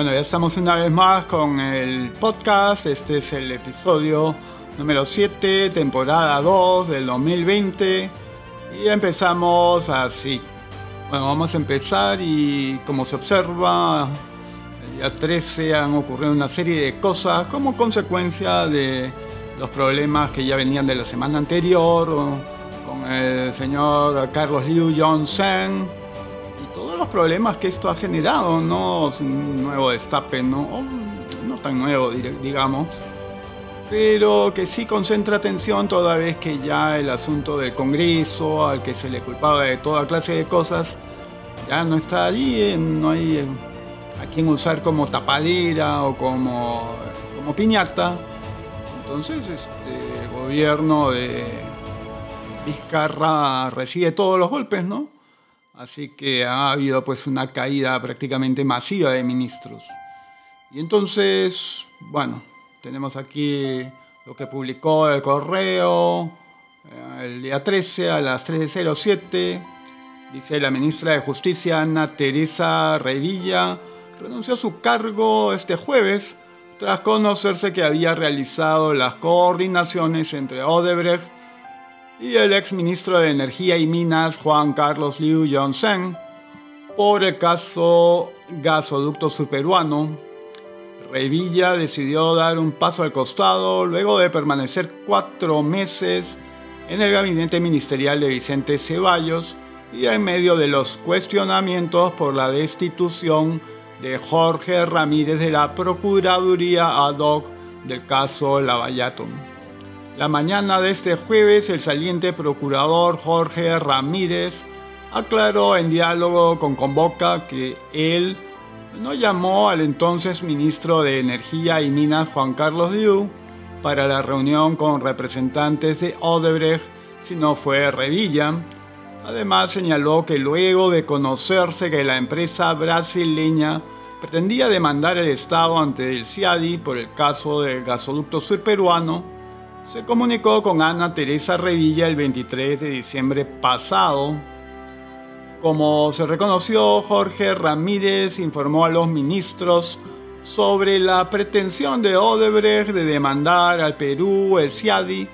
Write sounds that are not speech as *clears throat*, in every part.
Bueno, ya estamos una vez más con el podcast. Este es el episodio número 7, temporada 2 del 2020. Y empezamos así. Bueno, vamos a empezar y como se observa, el día 13 han ocurrido una serie de cosas como consecuencia de los problemas que ya venían de la semana anterior con el señor Carlos Liu todos los problemas que esto ha generado, ¿no? Un nuevo destape, ¿no? no tan nuevo, digamos pero que sí concentra atención toda vez que ya el asunto del Congreso, al que se le culpaba de toda clase de cosas, ya no está allí, eh, no hay eh, a quien usar como tapadera o como, como piñata. Entonces, este el gobierno de Vizcarra recibe todos los golpes, ¿no? Así que ha habido pues una caída prácticamente masiva de ministros. Y entonces, bueno, tenemos aquí lo que publicó el correo eh, el día 13 a las 13.07. Dice la ministra de Justicia Ana Teresa Revilla renunció a su cargo este jueves tras conocerse que había realizado las coordinaciones entre Odebrecht y el ex ministro de Energía y Minas Juan Carlos Liu Yong-sen por el caso gasoducto superuano Revilla decidió dar un paso al costado luego de permanecer cuatro meses en el gabinete ministerial de Vicente Ceballos y en medio de los cuestionamientos por la destitución de Jorge Ramírez de la Procuraduría ad hoc del caso Lavallato. La mañana de este jueves, el saliente procurador Jorge Ramírez aclaró en diálogo con Convoca que él no llamó al entonces ministro de Energía y Minas Juan Carlos Liu para la reunión con representantes de Odebrecht, sino fue Revilla. Además señaló que luego de conocerse que la empresa brasileña pretendía demandar el Estado ante el CIADI por el caso del gasoducto surperuano, se comunicó con Ana Teresa Revilla el 23 de diciembre pasado. Como se reconoció, Jorge Ramírez informó a los ministros sobre la pretensión de Odebrecht de demandar al Perú el CIADI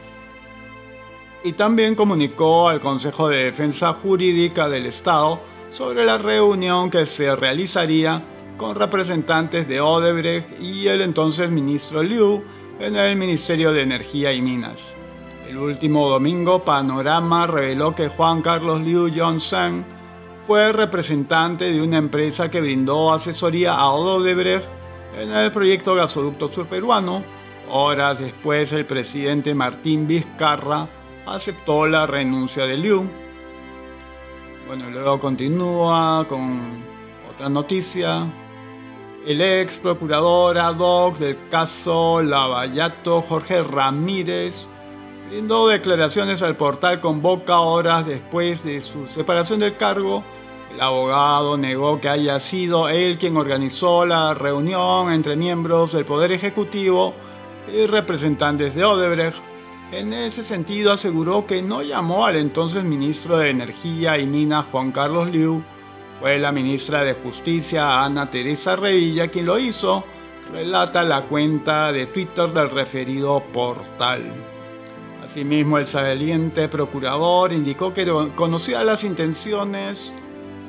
y también comunicó al Consejo de Defensa Jurídica del Estado sobre la reunión que se realizaría con representantes de Odebrecht y el entonces ministro Liu en el Ministerio de Energía y Minas. El último domingo, Panorama reveló que Juan Carlos Liu Johnson fue representante de una empresa que brindó asesoría a Odebrecht en el proyecto gasoducto surperuano. Horas después, el presidente Martín Vizcarra aceptó la renuncia de Liu. Bueno, luego continúa con otra noticia. El ex procurador ad hoc del caso Lavallato, Jorge Ramírez, brindó declaraciones al portal Convoca horas después de su separación del cargo el abogado negó que haya sido él quien organizó la reunión entre miembros del Poder Ejecutivo y representantes de Odebrecht. En ese sentido aseguró que no llamó al entonces ministro de Energía y Minas Juan Carlos Liu, fue la ministra de Justicia Ana Teresa Revilla quien lo hizo, relata la cuenta de Twitter del referido portal. Asimismo, el saliente procurador indicó que conocía las intenciones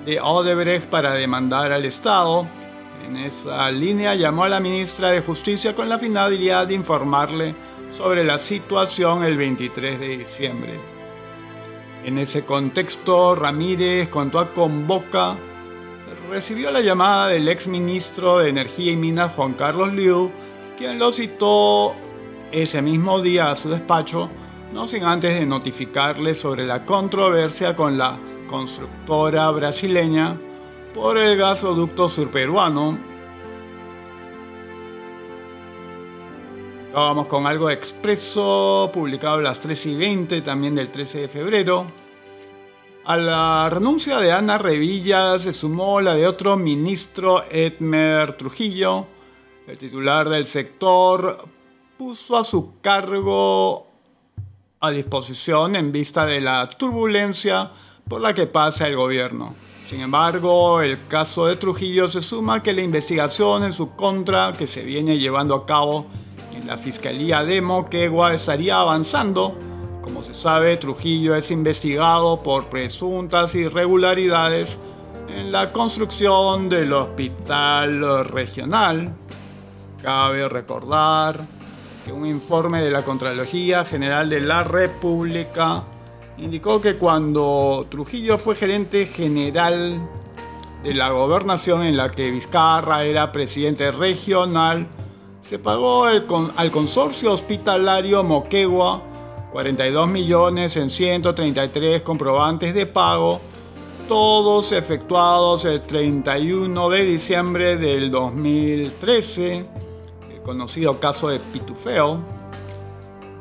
de Odebrecht para demandar al Estado. En esa línea llamó a la ministra de Justicia con la finalidad de informarle sobre la situación el 23 de diciembre. En ese contexto, Ramírez contó a Convoca recibió la llamada del ex ministro de Energía y Minas Juan Carlos Liu, quien lo citó ese mismo día a su despacho, no sin antes de notificarle sobre la controversia con la constructora brasileña, por el gasoducto surperuano. Vamos con algo expreso, publicado a las 3 y 20, también del 13 de febrero. A la renuncia de Ana Revilla se sumó la de otro ministro, Edmer Trujillo. El titular del sector puso a su cargo a disposición en vista de la turbulencia por la que pasa el gobierno. Sin embargo, el caso de Trujillo se suma que la investigación en su contra que se viene llevando a cabo la Fiscalía de Moquegua estaría avanzando. Como se sabe, Trujillo es investigado por presuntas irregularidades en la construcción del hospital regional. Cabe recordar que un informe de la Contralogía General de la República indicó que cuando Trujillo fue gerente general de la gobernación en la que Vizcarra era presidente regional, se pagó al consorcio hospitalario Moquegua 42 millones en 133 comprobantes de pago, todos efectuados el 31 de diciembre del 2013, el conocido caso de Pitufeo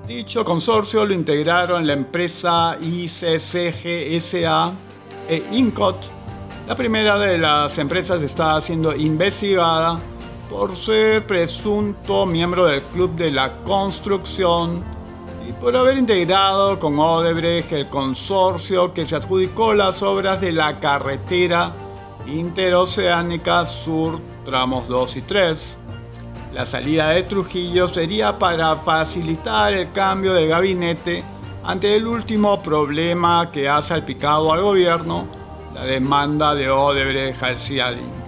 Dicho consorcio lo integraron la empresa ICCGSA e INCOT. La primera de las empresas está siendo investigada por ser presunto miembro del Club de la Construcción y por haber integrado con Odebrecht el consorcio que se adjudicó las obras de la carretera interoceánica Sur tramos 2 y 3 la salida de Trujillo sería para facilitar el cambio del gabinete ante el último problema que ha salpicado al gobierno, la demanda de Odebrecht al Y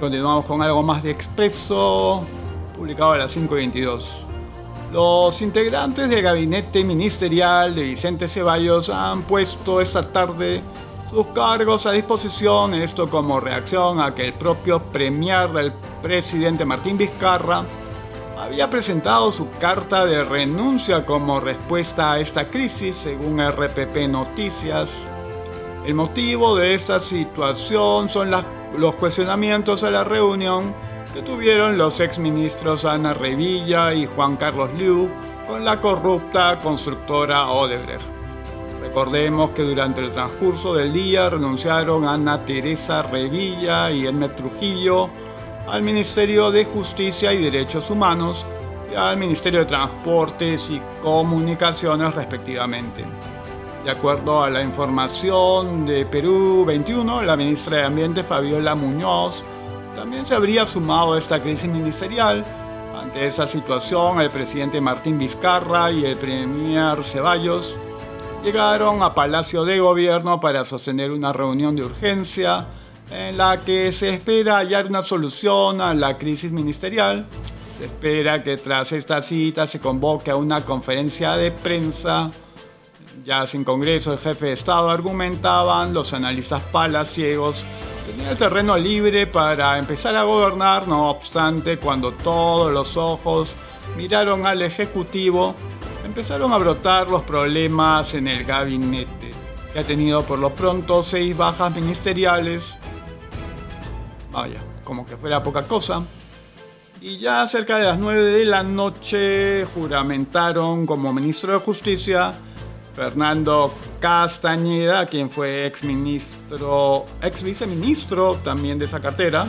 continuamos con algo más de expreso, publicado a las 5.22. Los integrantes del gabinete ministerial de Vicente Ceballos han puesto esta tarde sus cargos a disposición, esto como reacción a que el propio premier del presidente Martín Vizcarra había presentado su carta de renuncia como respuesta a esta crisis, según RPP Noticias. El motivo de esta situación son los cuestionamientos a la reunión que tuvieron los exministros Ana Revilla y Juan Carlos Liu con la corrupta constructora Odebrecht. Recordemos que durante el transcurso del día renunciaron Ana Teresa Revilla y Edme Trujillo al Ministerio de Justicia y Derechos Humanos y al Ministerio de Transportes y Comunicaciones respectivamente. De acuerdo a la información de Perú 21, la ministra de Ambiente Fabiola Muñoz también se habría sumado a esta crisis ministerial. Ante esa situación, el presidente Martín Vizcarra y el premier Ceballos llegaron a Palacio de Gobierno para sostener una reunión de urgencia en la que se espera hallar una solución a la crisis ministerial. Se espera que tras esta cita se convoque a una conferencia de prensa. Ya sin Congreso, el jefe de Estado argumentaban, los analistas palaciegos tenían el terreno libre para empezar a gobernar, no obstante, cuando todos los ojos miraron al Ejecutivo, empezaron a brotar los problemas en el gabinete, que ha tenido por lo pronto seis bajas ministeriales. Vaya, como que fuera poca cosa. Y ya cerca de las 9 de la noche juramentaron como ministro de Justicia Fernando Castañeda, quien fue ex ministro, viceministro también de esa cartera.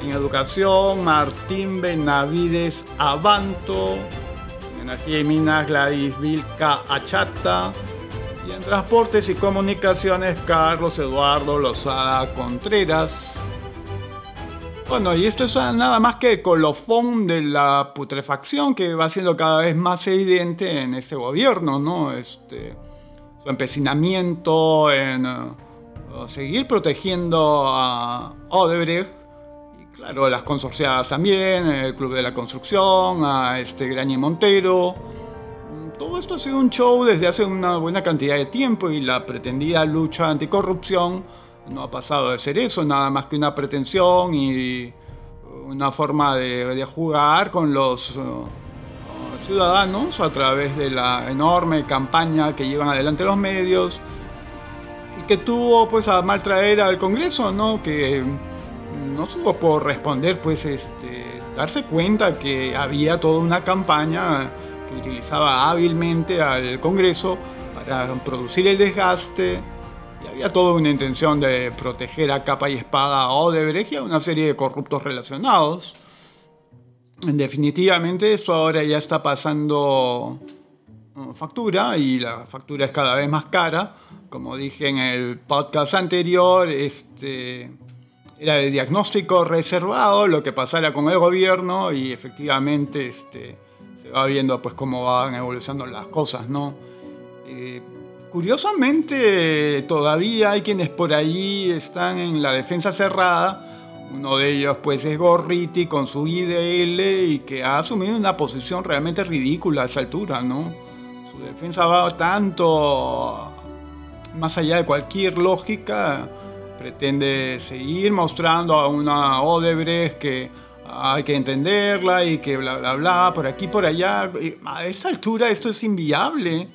En educación, Martín Benavides Abanto, Energía y Minas Gladys Vilca Achata. Y en Transportes y Comunicaciones Carlos Eduardo Lozada Contreras. Bueno, y esto es nada más que el colofón de la putrefacción que va siendo cada vez más evidente en este gobierno, ¿no? Este, su empecinamiento en uh, seguir protegiendo a Odebrecht Claro, las consorciadas también, el Club de la Construcción, a este Grañi Montero. Mm, todo esto ha sido un show desde hace una buena cantidad de tiempo y la pretendida lucha anticorrupción no ha pasado de ser eso, nada más que una pretensión y una forma de, jugar con los uh, ciudadanos a través de la enorme campaña que llevan adelante los medios y que tuvo pues a mal traer al Congreso, ¿no? Que no supo por responder, pues este, darse cuenta que había toda una campaña que utilizaba hábilmente al Congreso para producir el desgaste había toda una intención de proteger a capa y espada a Odebrecht y una serie de corruptos relacionados. Definitivamente eso ahora ya está pasando uh, factura y la factura es cada vez más cara. Como dije en el podcast anterior, este, era de diagnóstico reservado lo que pasara con el gobierno y efectivamente este, se va viendo pues cómo van evolucionando las cosas, ¿no? Eh, curiosamente todavía hay quienes por ahí están en la defensa cerrada. Uno de ellos pues es Gorriti con su IDL y que ha asumido una posición realmente ridícula a esa altura, ¿no? Su defensa va tanto más allá de cualquier lógica pretende seguir mostrando a una Odebrecht que hay que entenderla y que bla, bla, bla, por aquí, por allá. A esta altura esto es inviable.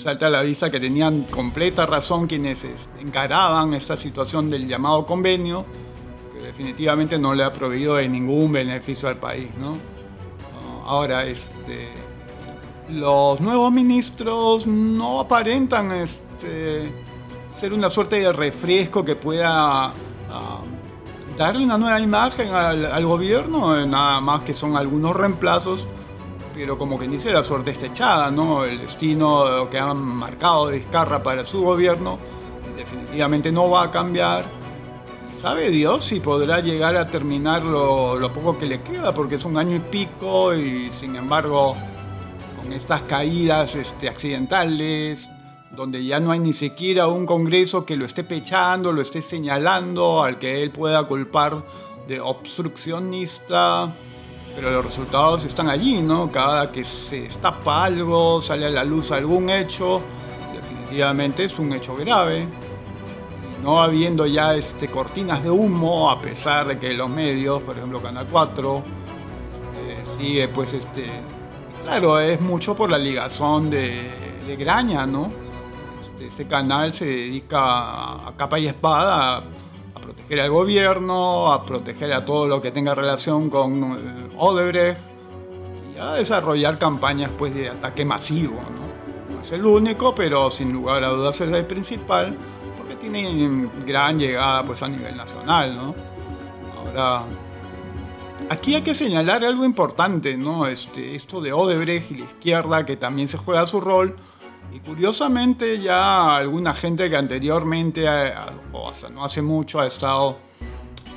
Salta a la vista que tenían completa razón quienes encaraban esta situación del llamado convenio, que definitivamente no le ha proveído de ningún beneficio al país. ¿no? Ahora, este, los nuevos ministros no aparentan este, ser una suerte de refresco que pueda ah, darle una nueva imagen al, gobierno, nada más que son algunos reemplazos, pero como quien dice, la suerte está echada, ¿no? El destino que han marcado de Vizcarra para su gobierno definitivamente no va a cambiar. Sabe Dios si podrá llegar a terminar lo, lo poco que le queda, porque es un año y pico y sin embargo con estas caídas este, accidentales, donde ya no hay ni siquiera un Congreso que lo esté pechando, lo esté señalando, al que él pueda culpar de obstruccionista, pero los resultados están allí, ¿no? Cada que se destapa algo, sale a la luz algún hecho, definitivamente es un hecho grave. No habiendo ya este, cortinas de humo, a pesar de que los medios, por ejemplo Canal 4, este, sigue pues este... Claro, es mucho por la ligazón de, de Graña, ¿no? este canal se dedica a capa y espada proteger al gobierno, a proteger a todo lo que tenga relación con eh, Odebrecht y a desarrollar campañas pues, de ataque masivo. ¿no? no es el único, pero sin lugar a dudas es el principal porque tiene gran llegada pues, a nivel nacional. ¿no? Ahora, Aquí hay que señalar algo importante, ¿no? Este, esto de Odebrecht y la izquierda, que también se juega su rol, y curiosamente ya alguna gente que anteriormente, eh, o hasta no hace mucho, ha estado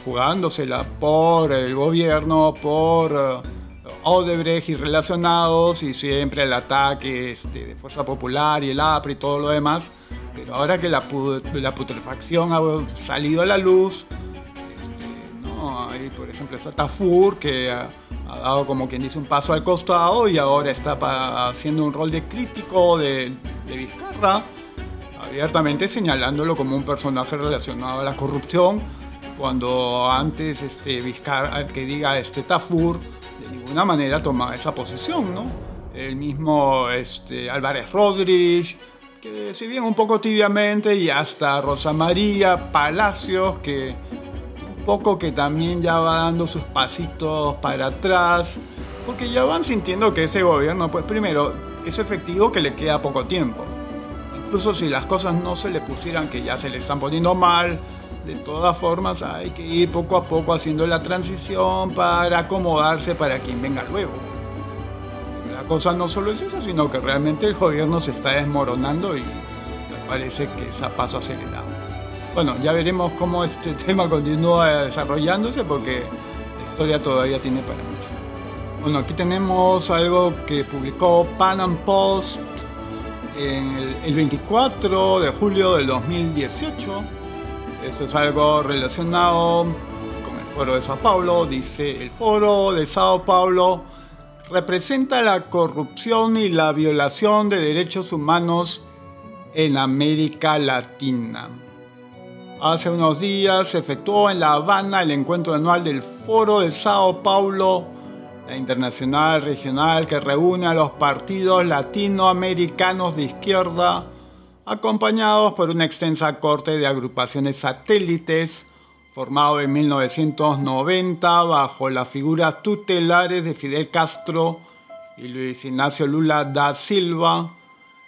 jugándosela por el gobierno, por eh, Odebrecht y relacionados, y siempre el ataque este, de Fuerza Popular y el APRI y todo lo demás. Pero ahora que la, putrefacción ha salido a la luz, ¿no? Hay, por ejemplo, está Tafur, que ha dado como quien dice un paso al costado y ahora está haciendo un rol de crítico de, de Vizcarra, abiertamente señalándolo como un personaje relacionado a la corrupción, cuando antes este, Vizcarra, que diga este Tafur, de ninguna manera tomaba esa posición, ¿no? El mismo este, Álvarez Rodríguez, que si bien un poco tibiamente, y hasta Rosa María Palacios, que poco que también ya va dando sus pasitos para atrás, porque ya van sintiendo que ese gobierno, pues primero, es efectivo que le queda poco tiempo. Incluso si las cosas no se le pusieran que ya se le están poniendo mal, de todas formas hay que ir poco a poco haciendo la transición para acomodarse para quien venga luego. La cosa no solo es eso, sino que realmente el gobierno se está desmoronando y parece que es paso acelerado. Bueno, ya veremos cómo este *laughs* tema continúa desarrollándose porque la historia todavía tiene para mucho. Bueno, aquí tenemos algo que publicó Pan Am Post el, el 24 de julio del 2018. Eso es algo relacionado con el Foro de Sao Paulo. Dice, el Foro de Sao Paulo representa la corrupción y la violación de derechos humanos en América Latina. Hace unos días se efectuó en La Habana el encuentro anual del Foro de Sao Paulo, la internacional regional que reúne a los partidos latinoamericanos de izquierda, acompañados por una extensa corte de agrupaciones satélites, formado en 1990 bajo las figuras tutelares de Fidel Castro y Luis Ignacio Lula da Silva,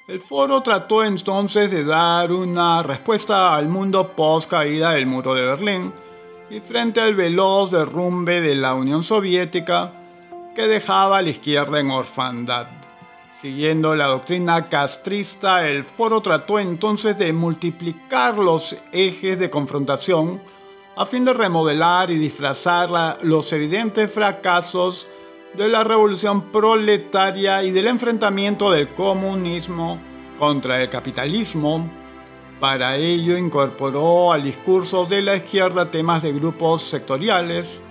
el foro trató entonces de dar una respuesta al mundo post caída del muro de Berlín y frente al veloz derrumbe de la Unión Soviética que dejaba a la izquierda en orfandad. Siguiendo la doctrina castrista, el foro trató entonces de multiplicar los ejes de confrontación a fin de remodelar y disfrazar los evidentes fracasos de la revolución proletaria y del enfrentamiento del comunismo contra el capitalismo. Para ello incorporó al discurso de la izquierda temas de grupos sectoriales,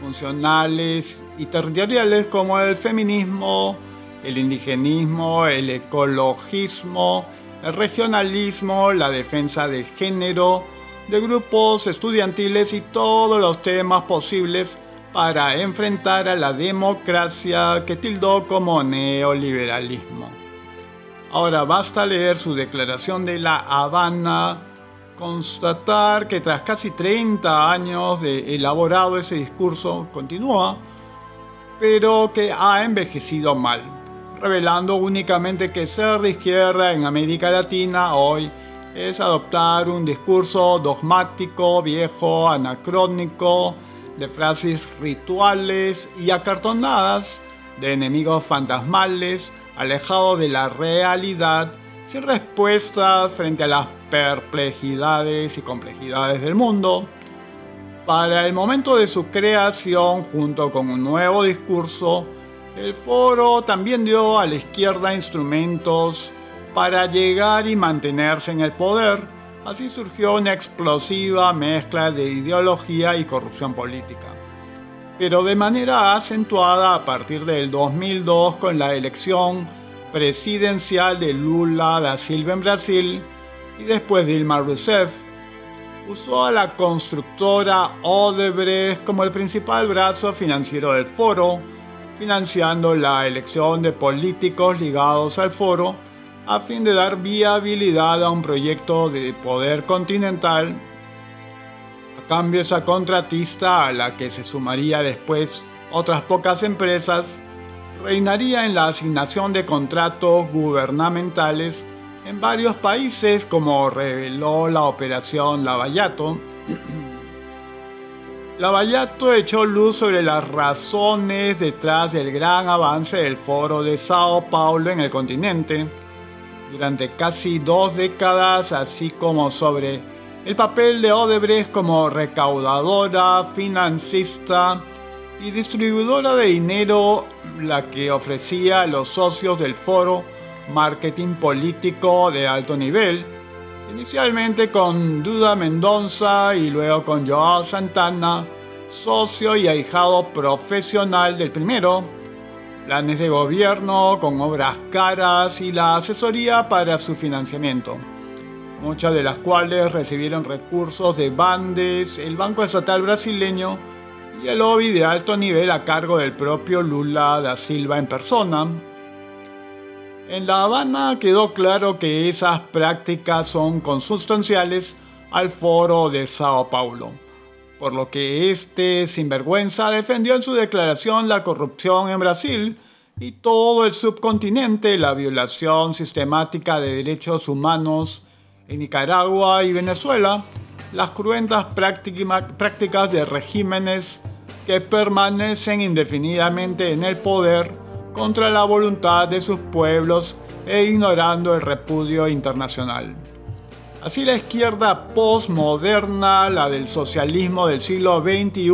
funcionales y territoriales como el feminismo, el indigenismo, el ecologismo, el regionalismo, la defensa de género, de grupos estudiantiles y todos los temas posibles para enfrentar a la democracia que tildó como neoliberalismo. Ahora basta leer su declaración de La Habana, constatar que tras casi 30 años de elaborado ese discurso continúa, pero que ha envejecido mal, revelando únicamente que ser de izquierda en América Latina hoy es adoptar un discurso dogmático, viejo, anacrónico, de frases rituales y acartonadas, de enemigos fantasmales, alejado de la realidad, sin respuestas frente a las perplejidades y complejidades del mundo. Para el momento de su creación, junto con un nuevo discurso, el foro también dio a la izquierda instrumentos para llegar y mantenerse en el poder. Así surgió una explosiva mezcla de ideología y corrupción política. Pero de manera acentuada a partir del 2002 con la elección presidencial de Lula da Silva en Brasil y después Dilma Rousseff, usó a la constructora Odebrecht como el principal brazo financiero del foro, financiando la elección de políticos ligados al foro a fin de dar viabilidad a un proyecto de poder continental. A cambio esa contratista, a la que se sumaría después otras pocas empresas, reinaría en la asignación de contratos gubernamentales en varios países como reveló la operación Lavallato. *clears throat* Lavallato echó luz sobre las razones detrás del gran avance del foro de Sao Paulo en el continente durante casi dos décadas, así como sobre el papel de Odebrecht como recaudadora, financista y distribuidora de dinero, la que ofrecía a los socios del foro marketing político de alto nivel, inicialmente con Duda Mendoza y luego con Joao Santana, socio y ahijado profesional del primero, planes de gobierno con obras caras y la asesoría para su financiamiento, muchas de las cuales recibieron recursos de Bandes, el Banco Estatal brasileño y el lobby de alto nivel a cargo del propio Lula da Silva en persona. En La Habana quedó claro que esas prácticas son consustanciales al foro de Sao Paulo por lo que este sinvergüenza defendió en su declaración la corrupción en Brasil y todo el subcontinente, la violación sistemática de derechos humanos en Nicaragua y Venezuela, las cruentas prácticas de regímenes que permanecen indefinidamente en el poder contra la voluntad de sus pueblos e ignorando el repudio internacional. Así la izquierda postmoderna, la del socialismo del siglo XXI,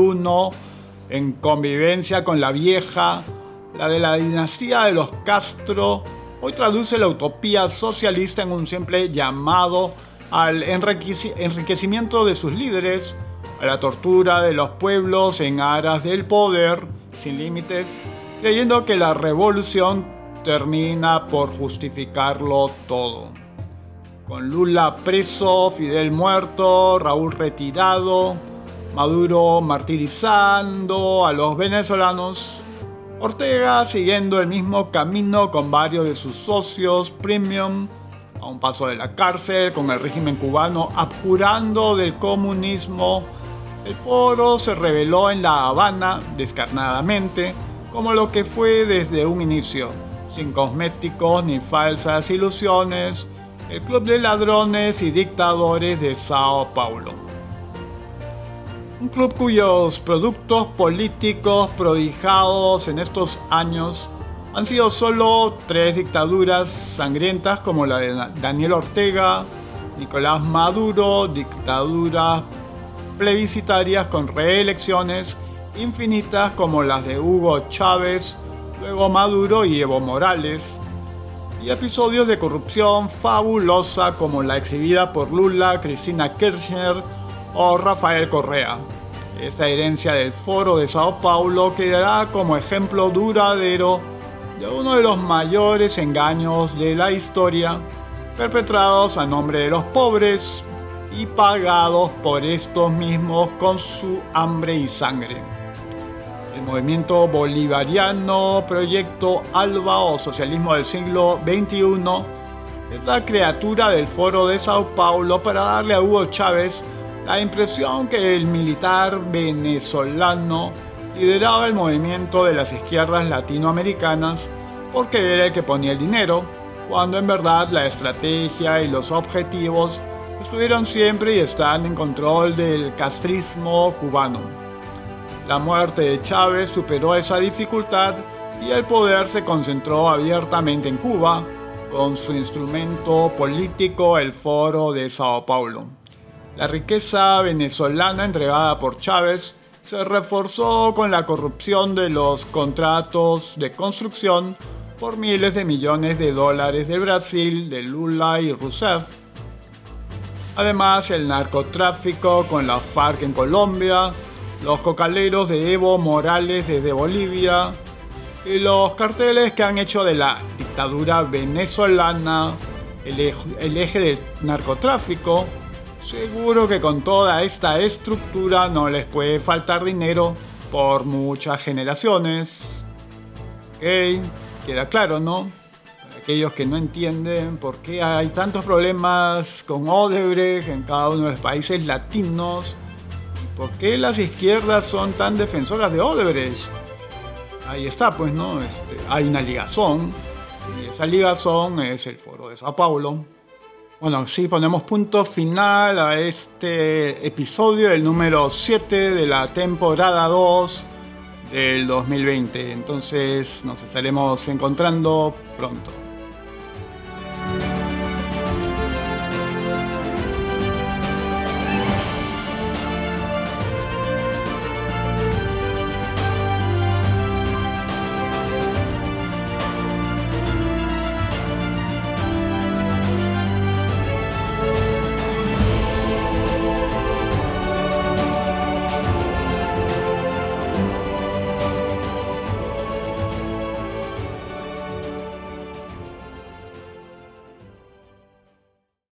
en convivencia con la vieja, la de la dinastía de los Castro, hoy traduce la utopía socialista en un simple llamado al enriquecimiento de sus líderes, a la tortura de los pueblos en aras del poder sin límites, creyendo que la revolución termina por justificarlo todo con Lula preso, Fidel muerto, Raúl retirado, Maduro martirizando a los venezolanos, Ortega siguiendo el mismo camino con varios de sus socios premium, a un paso de la cárcel, con el régimen cubano abjurando del comunismo. El foro se reveló en La Habana descarnadamente como lo que fue desde un inicio, sin cosméticos ni falsas ilusiones, el Club de Ladrones y Dictadores de Sao Paulo. Un club cuyos productos políticos prodigados en estos años Han sido solo tres dictaduras sangrientas como la de Daniel Ortega, Nicolás Maduro, dictaduras plebiscitarias con reelecciones infinitas como las de Hugo Chávez, luego Maduro y Evo Morales, y episodios de corrupción fabulosa como la exhibida por Lula, Cristina Kirchner o Rafael Correa. Esta herencia del Foro de Sao Paulo quedará como ejemplo duradero de uno de los mayores engaños de la historia, perpetrados a nombre de los pobres y pagados por estos mismos con su hambre y sangre. El movimiento bolivariano, proyecto ALBA o socialismo del siglo XXI, es la criatura del Foro de Sao Paulo para darle a Hugo Chávez la impresión que el militar venezolano lideraba el movimiento de las izquierdas latinoamericanas porque era el que ponía el dinero, cuando en verdad la estrategia y los objetivos estuvieron siempre y están en control del castrismo cubano. La muerte de Chávez superó esa dificultad y el poder se concentró abiertamente en Cuba, con su instrumento político el Foro de Sao Paulo. La riqueza venezolana entregada por Chávez se reforzó con la corrupción de los contratos de construcción por miles de millones de dólares de Brasil, de Lula y Rousseff. Además, el narcotráfico con la FARC en Colombia, los cocaleros de Evo Morales desde Bolivia y los carteles que han hecho de la dictadura venezolana el eje, del narcotráfico, seguro que con toda esta estructura no les puede faltar dinero por muchas generaciones. Ok, queda claro, ¿no? Para aquellos que no entienden por qué hay tantos problemas con Odebrecht en cada uno de los países latinos ¿Por qué las izquierdas son tan defensoras de Odebrecht? Ahí está, pues, ¿no? Este, hay una ligazón, y esa ligazón es el foro de Sao Paulo. Bueno, sí, ponemos punto final a este episodio, el número 7 de la temporada 2 del 2020. Entonces nos estaremos encontrando pronto.